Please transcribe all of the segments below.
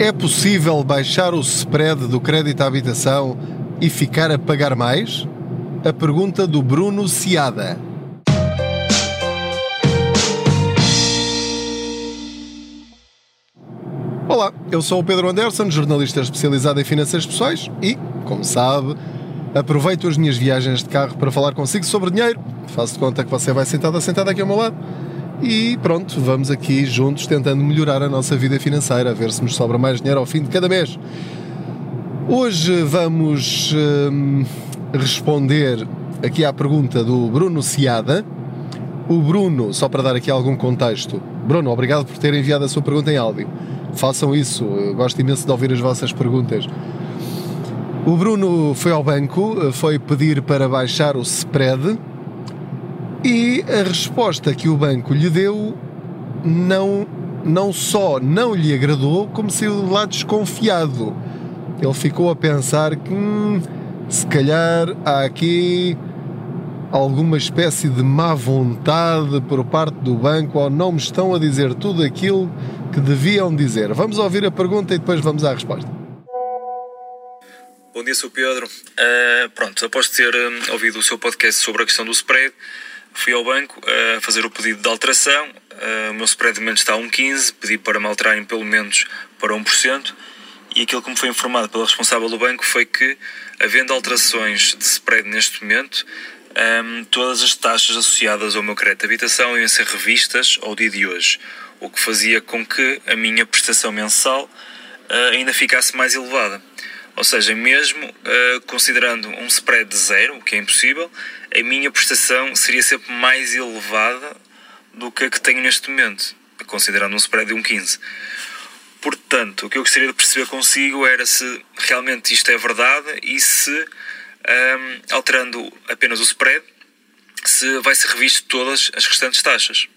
É possível baixar o spread do crédito à habitação e ficar a pagar mais? A pergunta do Bruno Ciada. Olá, eu sou o Pedro Anderson, jornalista especializado em finanças pessoais e, como sabe, aproveito as minhas viagens de carro para falar consigo sobre dinheiro. Faço de conta que você vai sentado sentado aqui ao meu lado e pronto, vamos aqui juntos tentando melhorar a nossa vida financeira, ver se nos sobra mais dinheiro ao fim de cada mês. Hoje vamos hum, responder aqui à pergunta do Bruno Ciada. O Bruno, só para dar aqui algum contexto, Bruno, obrigado por ter enviado a sua pergunta em áudio. Façam isso, eu gosto imenso de ouvir as vossas perguntas. O Bruno foi ao banco, foi pedir para baixar o spread e a resposta que o banco lhe deu não, não só não lhe agradou, como saiu de lá desconfiado. Ele ficou a pensar que hum, se calhar há aqui alguma espécie de má vontade por parte do banco ou não me estão a dizer tudo aquilo que deviam dizer. Vamos ouvir a pergunta e depois vamos à resposta. Bom dia, sou Pedro. Uh, pronto, após ter uh, ouvido o seu podcast sobre a questão do spread, Fui ao banco a fazer o pedido de alteração, o meu spread de está a 1,15, pedi para me alterarem pelo menos para 1%, e aquilo que me foi informado pela responsável do banco foi que, havendo alterações de spread neste momento, um, todas as taxas associadas ao meu crédito de habitação iam ser revistas ao dia de hoje, o que fazia com que a minha prestação mensal uh, ainda ficasse mais elevada. Ou seja, mesmo uh, considerando um spread de zero, o que é impossível, a minha prestação seria sempre mais elevada do que a que tenho neste momento, considerando um spread de 1,15. Portanto, o que eu gostaria de perceber consigo era se realmente isto é verdade e se, um, alterando apenas o spread, se vai ser revisto todas as restantes taxas.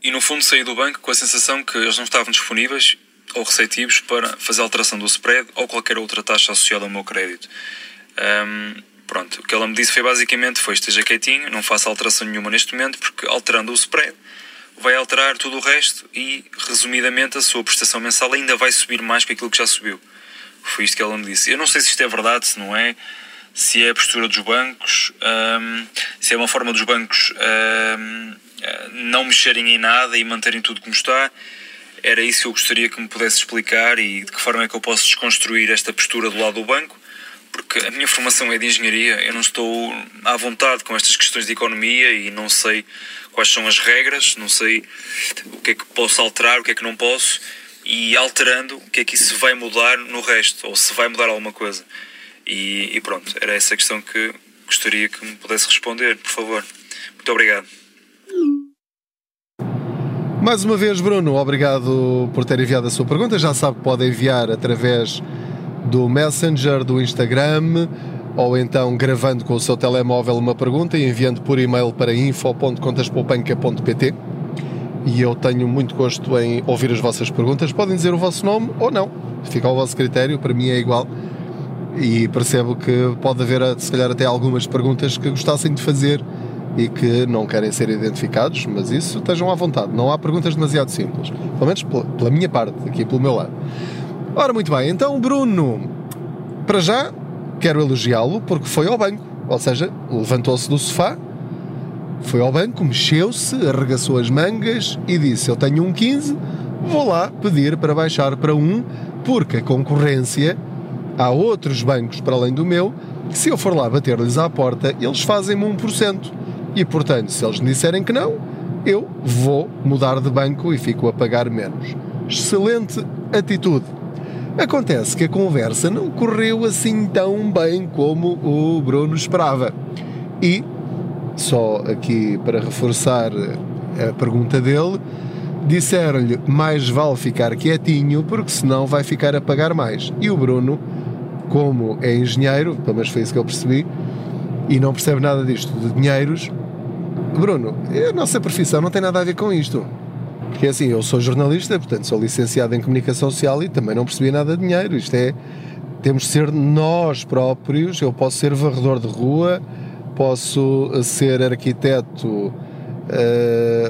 E no fundo saí do banco com a sensação que eles não estavam disponíveis ou receptivos para fazer alteração do spread ou qualquer outra taxa associada ao meu crédito. Um, pronto, o que ela me disse foi basicamente foi esteja quietinho, não faça alteração nenhuma neste momento, porque alterando o spread vai alterar tudo o resto e, resumidamente, a sua prestação mensal ainda vai subir mais que aquilo que já subiu. Foi isto que ela me disse. Eu não sei se isto é verdade, se não é, se é a postura dos bancos, um, se é uma forma dos bancos um, não mexerem em nada e manterem tudo como está era isso que eu gostaria que me pudesse explicar e de que forma é que eu posso desconstruir esta postura do lado do banco, porque a minha formação é de engenharia, eu não estou à vontade com estas questões de economia e não sei quais são as regras, não sei o que é que posso alterar, o que é que não posso, e alterando, o que é que isso vai mudar no resto, ou se vai mudar alguma coisa. E, e pronto, era essa a questão que gostaria que me pudesse responder, por favor. Muito obrigado. Mais uma vez, Bruno, obrigado por ter enviado a sua pergunta. Já sabe que pode enviar através do Messenger, do Instagram, ou então gravando com o seu telemóvel uma pergunta e enviando por e-mail para info.contaspoupanca.pt e eu tenho muito gosto em ouvir as vossas perguntas. Podem dizer o vosso nome ou não, fica ao vosso critério, para mim é igual. E percebo que pode haver, se calhar, até algumas perguntas que gostassem de fazer e que não querem ser identificados, mas isso estejam à vontade. Não há perguntas demasiado simples. Pelo menos pela, minha parte, aqui pelo meu lado. Ora, muito bem, então Bruno, para já quero elogiá-lo porque foi ao banco, ou seja, levantou-se do sofá, foi ao banco, mexeu-se, arregaçou as mangas e disse: Eu tenho um 15, vou lá pedir para baixar para um, porque a concorrência, há outros bancos para além do meu, que se eu for lá bater-lhes à porta, eles fazem-me 1%. E portanto, se eles me disserem que não, eu vou mudar de banco e fico a pagar menos. Excelente atitude. Acontece que a conversa não correu assim tão bem como o Bruno esperava. E, só aqui para reforçar a pergunta dele, disseram-lhe mais vale ficar quietinho porque senão vai ficar a pagar mais. E o Bruno, como é engenheiro, pelo menos foi isso que eu percebi, e não percebe nada disto de dinheiros, Bruno, a nossa profissão não tem nada a ver com isto. Porque assim, eu sou jornalista, portanto sou licenciado em comunicação social e também não percebi nada de dinheiro. Isto é, temos de ser nós próprios. Eu posso ser varredor de rua, posso ser arquiteto uh,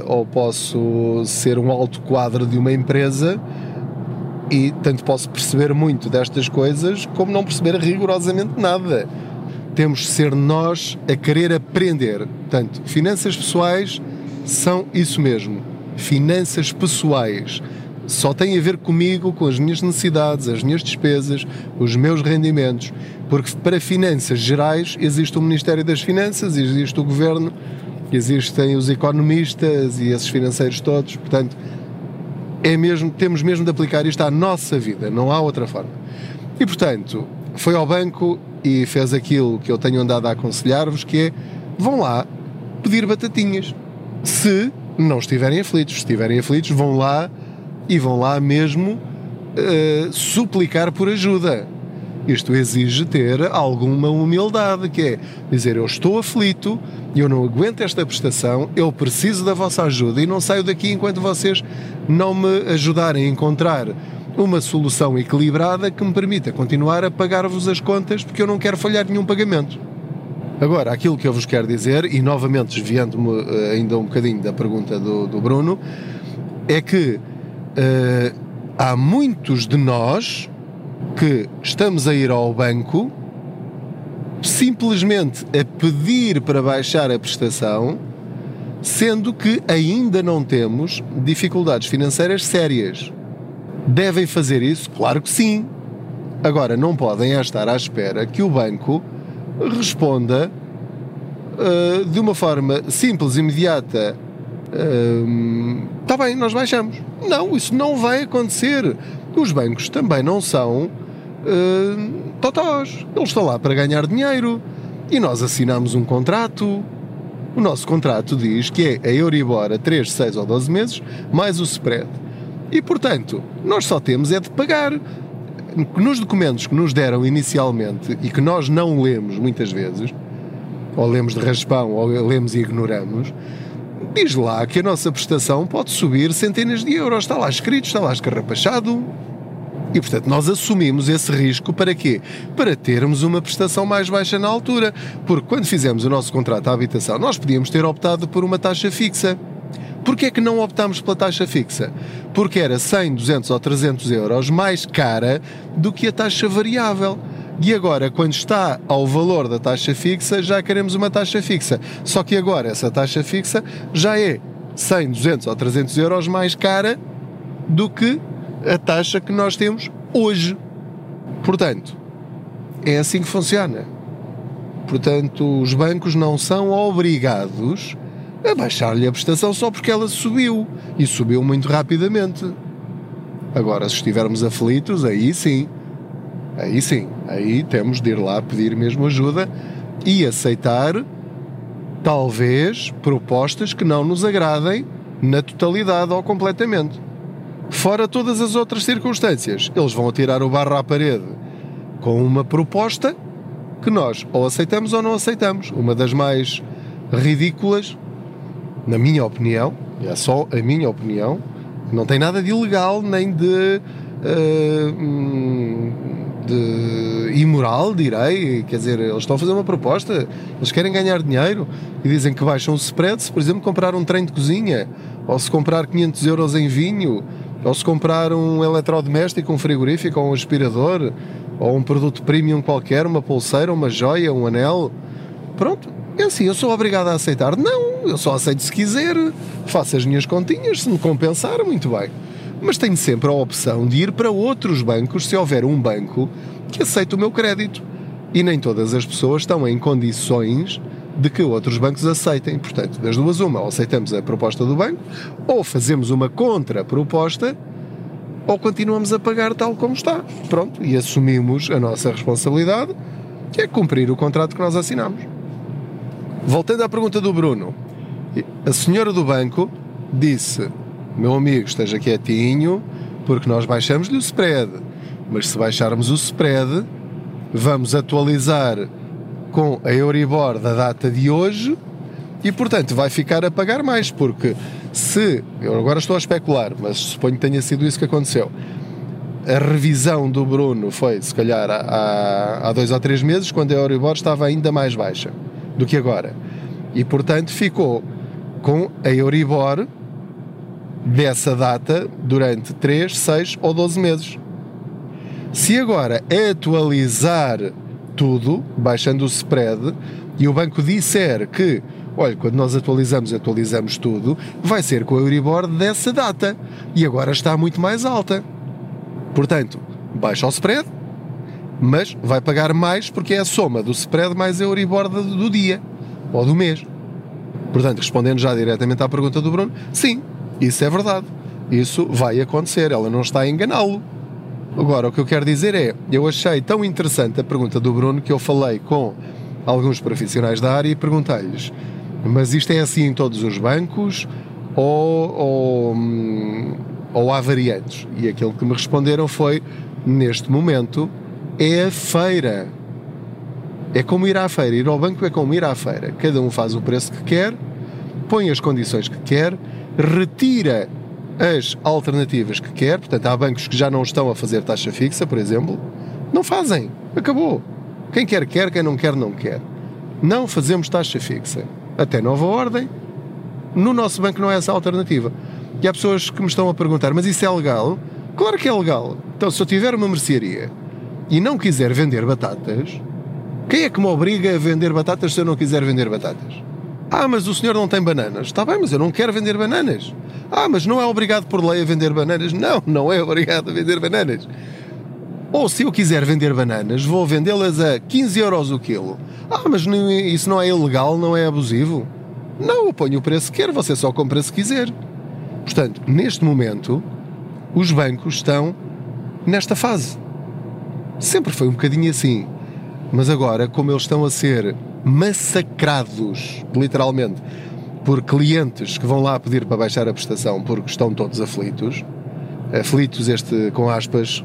ou posso ser um alto quadro de uma empresa, E tanto posso perceber muito destas coisas como não perceber rigorosamente nada. Temos de ser nós a querer aprender. Portanto, finanças pessoais são isso mesmo. Finanças pessoais. Só tem a ver comigo, com as minhas necessidades, as minhas despesas, os meus rendimentos. Porque para finanças gerais existe o Ministério das Finanças, existe o Governo, existem os economistas e esses financeiros todos. Portanto, é mesmo, temos mesmo de aplicar isto à nossa vida, não há outra forma. E portanto, foi ao banco e fez aquilo que eu tenho andado a aconselhar-vos, que é vão lá pedir batatinhas. Se não estiverem aflitos, se estiverem aflitos, vão lá e vão lá mesmo uh, suplicar por ajuda. Isto exige ter alguma humildade, que é dizer eu estou aflito, eu não aguento esta prestação, eu preciso da vossa ajuda e não saio daqui enquanto vocês não me ajudarem a encontrar uma solução equilibrada que me permita continuar a pagar-vos as contas porque eu não quero falhar nenhum pagamento. Agora, aquilo que eu vos quero dizer, e novamente desviando-me eh, ainda um bocadinho da pergunta do, do Bruno, é que uh, há muitos de nós que estamos a ir ao banco simplesmente a pedir para baixar a prestação, sendo que ainda não temos dificuldades financeiras sérias. Devem fazer isso? Claro que sim. Agora, não podem estar à espera que o banco responda uh, de uma forma simples, imediata. Está uh, bem, nós baixamos. Não, isso não vai acontecer. Os bancos também não são uh, totós. Eles estão lá para ganhar dinheiro. E nós assinamos um contrato. O nosso contrato diz que é a Euribor a 3, 6 ou 12 meses, mais o spread. E, portanto, nós só temos é de pagar. Nos documentos que nos deram inicialmente e que nós não lemos muitas vezes, ou lemos de raspão, ou lemos e ignoramos, diz lá que a nossa prestação pode subir centenas de euros. Está lá escrito, está lá escarrapachado. E, portanto, nós assumimos esse risco para quê? Para termos uma prestação mais baixa na altura. Porque quando fizemos o nosso contrato à habitação, nós podíamos ter optado por uma taxa fixa. Porquê é que não optámos pela taxa fixa? Porque era 100, 200 ou 300 euros mais cara do que a taxa variável. E agora, quando está ao valor da taxa fixa, já queremos uma taxa fixa. Só que agora essa taxa fixa já é 100, 200 ou 300 euros mais cara do que a taxa que nós temos hoje. Portanto, é assim que funciona. Portanto, os bancos não são obrigados a baixar-lhe a prestação só porque ela subiu. E subiu muito rapidamente. Agora, se estivermos aflitos, aí sim. Aí sim. Aí temos de ir lá pedir mesmo ajuda e aceitar, talvez, propostas que não nos agradem na totalidade ou completamente. Fora todas as outras circunstâncias, eles vão tirar o barro à parede com uma proposta que nós ou aceitamos ou não aceitamos. Uma das mais ridículas, na minha opinião, é só a minha opinião, não tem nada de ilegal nem de. Uh, de imoral, direi. Quer dizer, eles estão a fazer uma proposta, eles querem ganhar dinheiro e dizem que baixam o spread se, por exemplo, comprar um trem de cozinha ou se comprar 500 euros em vinho ou se comprar um eletrodoméstico, um frigorífico, ou um aspirador, ou um produto premium qualquer, uma pulseira, uma joia, um anel, pronto, é assim, eu sou obrigado a aceitar. Não, eu só aceito se quiser, faço as minhas continhas, se me compensar, muito bem. Mas tenho sempre a opção de ir para outros bancos se houver um banco que aceite o meu crédito. E nem todas as pessoas estão em condições de que outros bancos aceitem. Portanto, das duas, uma, ou aceitamos a proposta do banco, ou fazemos uma contraproposta, ou continuamos a pagar tal como está. Pronto, e assumimos a nossa responsabilidade, que é cumprir o contrato que nós assinamos. Voltando à pergunta do Bruno, a senhora do banco disse: Meu amigo, esteja quietinho, porque nós baixamos-lhe o spread. Mas se baixarmos o spread, vamos atualizar com a Euribor da data de hoje e, portanto, vai ficar a pagar mais, porque se, eu agora estou a especular, mas suponho que tenha sido isso que aconteceu, a revisão do Bruno foi, se calhar, há, há dois ou três meses, quando a Euribor estava ainda mais baixa do que agora. E, portanto, ficou com a Euribor dessa data durante 3, 6 ou 12 meses. Se agora atualizar tudo, baixando o spread, e o banco disser que, olha, quando nós atualizamos, atualizamos tudo, vai ser com a Euribor dessa data. E agora está muito mais alta. Portanto, baixa o spread, mas vai pagar mais porque é a soma do spread mais a Euribor do dia ou do mês. Portanto, respondendo já diretamente à pergunta do Bruno, sim, isso é verdade. Isso vai acontecer, ela não está a enganá-lo. Agora, o que eu quero dizer é, eu achei tão interessante a pergunta do Bruno que eu falei com alguns profissionais da área e perguntei-lhes: mas isto é assim em todos os bancos ou, ou, hum, ou há variantes? E aquilo que me responderam foi: neste momento é a feira. É como ir à feira. Ir ao banco é como ir à feira. Cada um faz o preço que quer, põe as condições que quer, retira as alternativas que quer. Portanto, há bancos que já não estão a fazer taxa fixa, por exemplo. Não fazem. Acabou. Quem quer, quer. Quem não quer, não quer. Não fazemos taxa fixa. Até nova ordem. No nosso banco não é essa a alternativa. E há pessoas que me estão a perguntar: mas isso é legal? Claro que é legal. Então, se eu tiver uma mercearia e não quiser vender batatas, quem é que me obriga a vender batatas se eu não quiser vender batatas? Ah, mas o senhor não tem bananas. Está bem, mas eu não quero vender bananas. Ah, mas não é obrigado por lei a vender bananas. Não, não é obrigado a vender bananas. Ou se eu quiser vender bananas, vou vendê-las a 15 euros o quilo. Ah, mas isso não é ilegal, não é abusivo? Não, eu ponho o preço que quer, você só compra se quiser. Portanto, neste momento, os bancos estão nesta fase. Sempre foi um bocadinho assim. Mas agora, como eles estão a ser massacrados, literalmente, por clientes que vão lá pedir para baixar a prestação porque estão todos aflitos, aflitos este com aspas,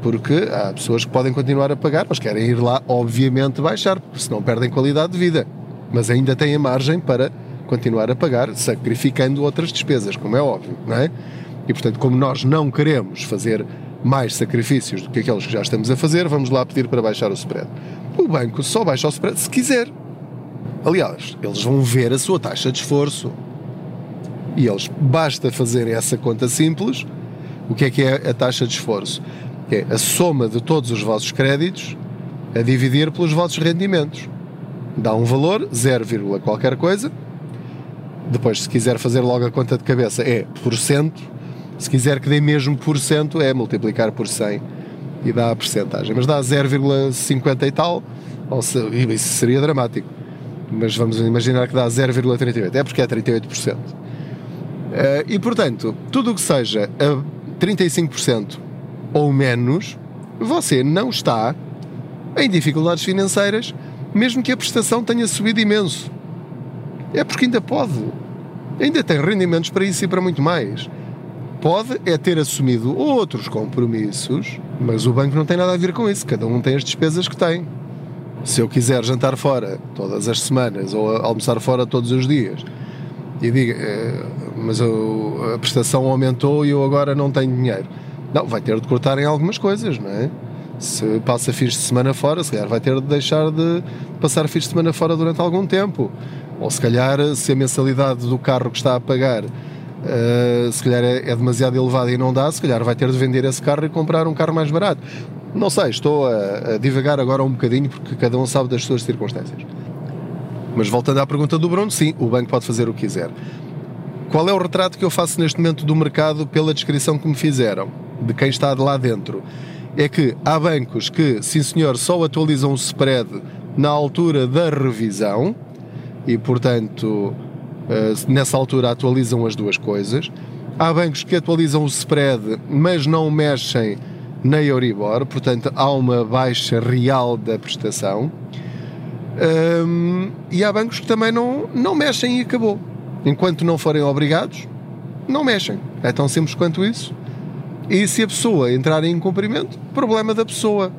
porque há pessoas que podem continuar a pagar, mas querem ir lá, obviamente, baixar, porque senão perdem qualidade de vida. Mas ainda têm a margem para continuar a pagar, sacrificando outras despesas, como é óbvio, não é? E portanto, como nós não queremos fazer mais sacrifícios do que aqueles que já estamos a fazer, vamos lá pedir para baixar o spread. O banco só baixa o spread se quiser. Aliás, eles vão ver a sua taxa de esforço. E eles basta fazerem essa conta simples. O que é que é a taxa de esforço? É a soma de todos os vossos créditos a dividir pelos vossos rendimentos. Dá um valor, 0, qualquer coisa. Depois, se quiser fazer logo a conta de cabeça, é por cento. Se quiser que dê mesmo por cento, é multiplicar por 100 e dá a percentagem. Mas dá 0,50 e tal, ou se, isso seria dramático. Mas vamos imaginar que dá 0,38, é porque é 38%. Uh, eh, e portanto, tudo o que seja a 35% ou menos, você não está em dificuldades financeiras, mesmo que a prestação tenha subido imenso. É porque ainda pode. Ainda tem rendimentos para isso e para muito mais. Pode é ter assumido outros compromissos, mas o banco não tem nada a ver com isso. Cada um tem as despesas que tem. Se eu quiser jantar fora todas as semanas ou almoçar fora todos os dias e diga, eh, mas a prestação aumentou e eu agora não tenho dinheiro. Não, vai ter de cortar em algumas coisas, não é? Se passa fins de semana fora, se calhar vai ter de deixar de passar fins de semana fora durante algum tempo. Ou se calhar, se a mensalidade do carro que está a pagar uh, se calhar é, é, demasiado elevada e não dá, se calhar vai ter de vender esse carro e comprar um carro mais barato. Não sei, estou a, a divagar agora um bocadinho porque cada um sabe das suas circunstâncias. Mas voltando à pergunta do Bruno, sim, o banco pode fazer o que quiser. Qual é o retrato que eu faço neste momento do mercado pela descrição que me fizeram, de quem está de lá dentro? É que há bancos que, sim senhor, só atualizam o spread na altura da revisão e, portanto, eh, nessa altura atualizam as duas coisas. Há bancos que atualizam o spread, mas não mexem na Euribor, portanto há uma baixa real da prestação. Um, e há bancos que também não, não mexem e acabou. Enquanto não forem obrigados, não mexem. É tão simples quanto isso. E se a pessoa entrar em incumprimento, problema da pessoa.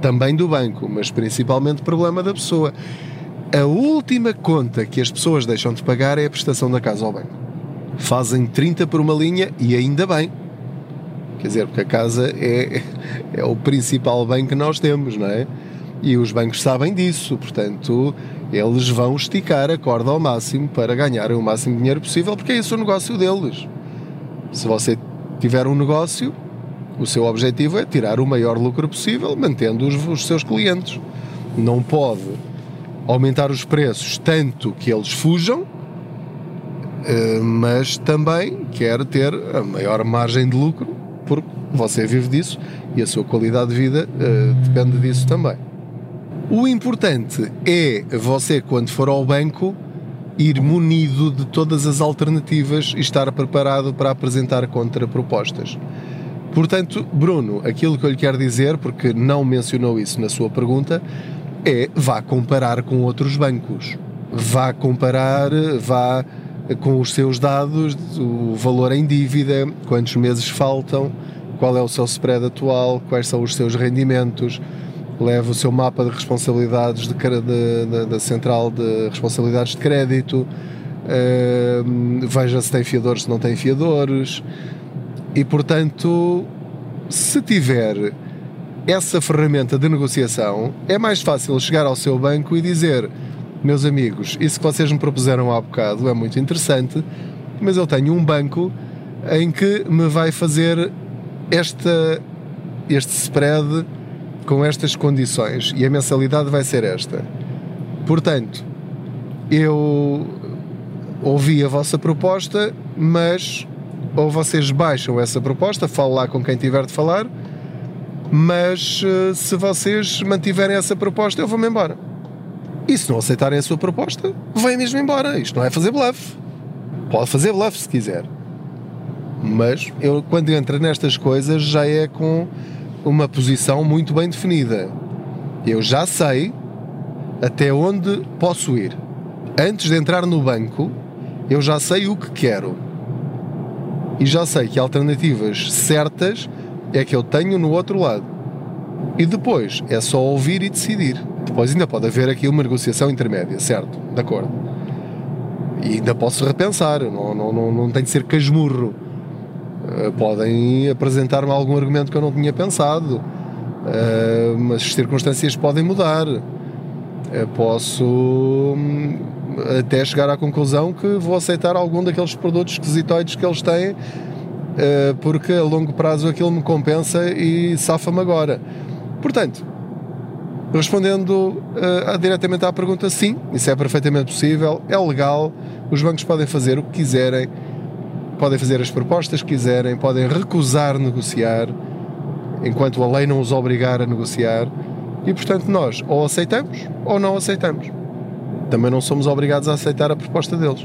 Também do banco, mas principalmente problema da pessoa. A última conta que as pessoas deixam de pagar é a prestação da casa ao banco. Fazem 30 por uma linha e ainda bem. Quer dizer, porque a casa é, é o principal bem que nós temos, não é? E os bancos sabem disso, portanto, eles vão esticar a corda ao máximo para ganharem o máximo de dinheiro possível, porque é esse o negócio deles. Se você tiver um negócio, o seu objetivo é tirar o maior lucro possível, mantendo os, os seus clientes. Não pode aumentar os preços tanto que eles fujam, eh, mas também quer ter a maior margem de lucro, porque você vive disso e a sua qualidade de vida uh, depende disso também. O importante é você, quando for ao banco, ir munido de todas as alternativas e estar preparado para apresentar contrapropostas. Portanto, Bruno, aquilo que eu lhe quero dizer, porque não mencionou isso na sua pergunta, é vá comparar com outros bancos. Vá comparar, vá com os seus dados, o valor em dívida, quantos meses faltam, qual é o seu spread atual, quais são os seus rendimentos, leve o seu mapa de responsabilidades de, de, de, da central de responsabilidades de crédito, uh, veja se tem fiadores, se não tem fiadores, e portanto, se tiver essa ferramenta de negociação, é mais fácil chegar ao seu banco e dizer: meus amigos, isso que vocês me propuseram há bocado é muito interessante, mas eu tenho um banco em que me vai fazer esta, este spread com estas condições e a mensalidade vai ser esta. Portanto, eu ouvi a vossa proposta, mas ou vocês baixam essa proposta, falo lá com quem tiver de falar, mas eh, se vocês mantiverem essa proposta, eu vou-me embora. E se não aceitarem a sua proposta, vem mesmo embora. Isto não é fazer bluff. Pode fazer bluff se quiser. Mas eu, quando entro nestas coisas, já é com uma posição muito bem definida. Eu já sei até onde posso ir. Antes de entrar no banco, eu já sei o que quero. E já sei que alternativas certas é que eu tenho no outro lado. E depois é só ouvir e decidir. Depois ainda pode haver aqui uma negociação intermédia, certo? De acordo. E ainda posso repensar, não, não, não, não tem de ser casmurro. Eh, podem apresentar-me algum argumento que eu não tinha pensado, uh, mas as circunstâncias podem mudar. Uh, posso hum, até chegar à conclusão que vou aceitar algum daqueles produtos esquisitoides que eles têm, porque a longo prazo aquilo me compensa e safa-me agora. Portanto, respondendo diretamente à pergunta, sim, isso é perfeitamente possível, é legal, os bancos podem fazer o que quiserem podem fazer as propostas que quiserem, podem recusar negociar, enquanto a lei não os obrigar a negociar, e portanto nós ou aceitamos ou não aceitamos. Também não somos obrigados a aceitar a proposta deles.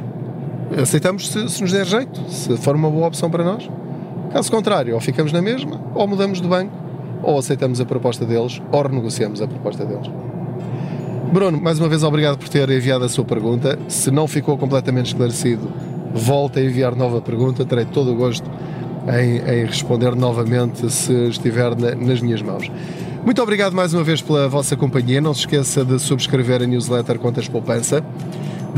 Aceitamos se, se nos der jeito, se for uma boa opção para nós. Caso contrário, ou ficamos na mesma, ou mudamos de banco, ou aceitamos a proposta deles, ou renegociamos a proposta deles. Bruno, mais uma vez obrigado por ter enviado a sua pergunta. Se não ficou completamente esclarecido, volta a enviar nova pergunta, terei todo o gosto em, em responder novamente se estiver na, nas minhas mãos. Muito obrigado mais uma vez pela vossa companhia. Não se esqueça de subscrever a newsletter Contas Poupança,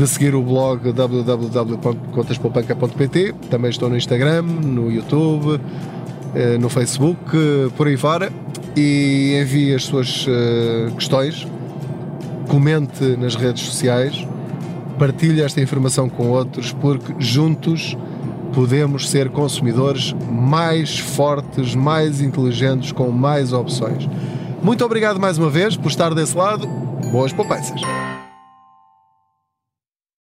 de seguir o blog www.contaspoupanca.pt. Também estou no Instagram, no YouTube, eh, no Facebook, eh, por aí fora. E envie as suas eh, questões, comente nas redes sociais partilhe esta informação com outros, porque juntos podemos ser consumidores mais fortes, mais inteligentes, com mais opções. Muito obrigado mais uma vez por estar desse lado. Boas poupanças!